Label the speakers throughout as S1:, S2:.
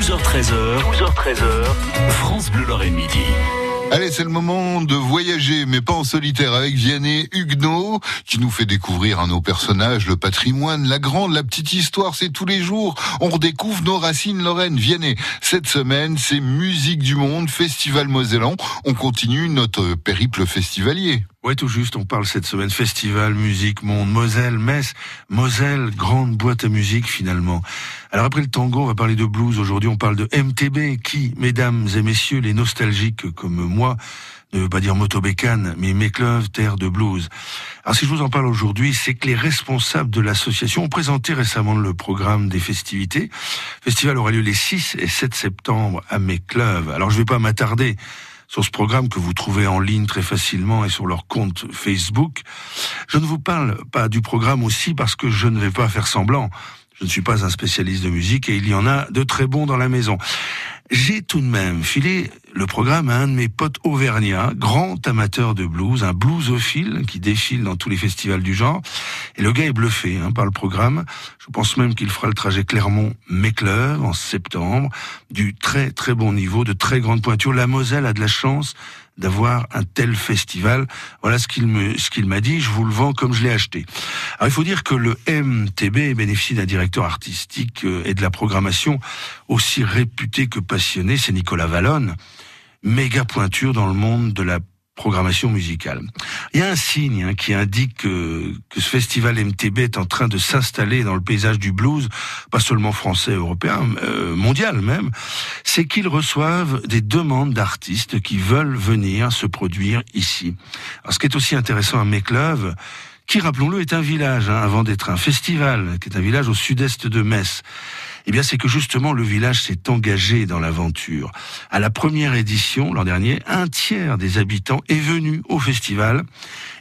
S1: 12h13h, 12h13h, France Bleu Lorraine Midi.
S2: Allez, c'est le moment de voyager, mais pas en solitaire, avec Vianney Huguenot, qui nous fait découvrir un nos personnages, le patrimoine, la grande, la petite histoire, c'est tous les jours. On redécouvre nos racines lorraines. Vianney, cette semaine, c'est Musique du Monde, Festival Mosellan. On continue notre périple festivalier.
S3: Ouais, tout juste, on parle cette semaine festival, musique, monde, Moselle, Metz, Moselle, grande boîte à musique finalement. Alors après le tango, on va parler de blues. Aujourd'hui, on parle de MTB, qui, mesdames et messieurs, les nostalgiques comme moi, ne veut pas dire motobécane, mais Mécleuve, terre de blues. Alors si je vous en parle aujourd'hui, c'est que les responsables de l'association ont présenté récemment le programme des festivités. Le festival aura lieu les 6 et 7 septembre à Mécleuve. Alors je vais pas m'attarder sur ce programme que vous trouvez en ligne très facilement et sur leur compte Facebook. Je ne vous parle pas du programme aussi parce que je ne vais pas faire semblant. Je ne suis pas un spécialiste de musique et il y en a de très bons dans la maison. J'ai tout de même filé le programme à un de mes potes auvergnats, grand amateur de blues, un bluesophile qui défile dans tous les festivals du genre. Et le gars est bluffé hein, par le programme. Je pense même qu'il fera le trajet Clermont-Mécleuve en septembre, du très très bon niveau, de très grande pointure. La Moselle a de la chance d'avoir un tel festival. Voilà ce qu'il me, ce qu'il m'a dit. Je vous le vends comme je l'ai acheté. Alors il faut dire que le MTB bénéficie d'un directeur artistique euh, et de la programmation aussi réputé que passionné. C'est Nicolas Vallone, méga pointure dans le monde de la programmation musicale. Il y a un signe hein, qui indique que, que, ce festival MTB est en train de s'installer dans le paysage du blues, pas seulement français, européen, euh, mondial même, c'est qu'ils reçoivent des demandes d'artistes qui veulent venir se produire ici. Alors, ce qui est aussi intéressant à Mécleuve, qui, rappelons-le, est un village, hein, avant d'être un festival, qui est un village au sud-est de Metz eh bien, c'est que justement le village s'est engagé dans l'aventure. À la première édition, l'an dernier, un tiers des habitants est venu au festival.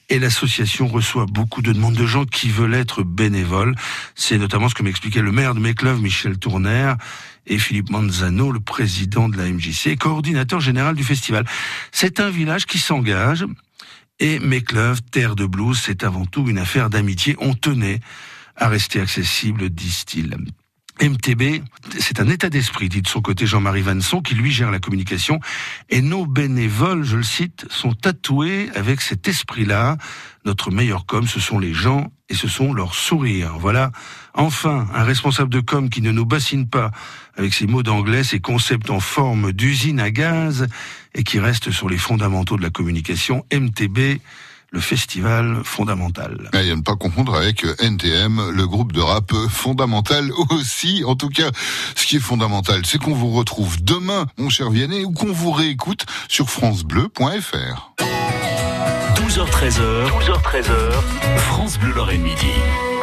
S3: Et l'association reçoit beaucoup de demandes de gens qui veulent être bénévoles. C'est notamment ce que m'expliquait le maire de Mécleuve, Michel Tourner, et Philippe Manzano, le président de la MJC, coordinateur général du festival. C'est un village qui s'engage. Et Mécleuve, terre de blues, c'est avant tout une affaire d'amitié. On tenait à rester accessible, disent-ils. MTB, c'est un état d'esprit, dit de son côté Jean-Marie Vanson, qui lui gère la communication. Et nos bénévoles, je le cite, sont tatoués avec cet esprit-là. Notre meilleur com, ce sont les gens et ce sont leurs sourires. Voilà. Enfin, un responsable de com qui ne nous bassine pas avec ses mots d'anglais, ses concepts en forme d'usine à gaz et qui reste sur les fondamentaux de la communication. MTB, le festival fondamental.
S2: Et à ne pas confondre avec NTM, le groupe de rap fondamental aussi. En tout cas, ce qui est fondamental, c'est qu'on vous retrouve demain, mon cher Vianney, ou qu'on vous réécoute sur francebleu.fr.
S1: 12h13h, 12h13h, France Bleu Lorraine Midi.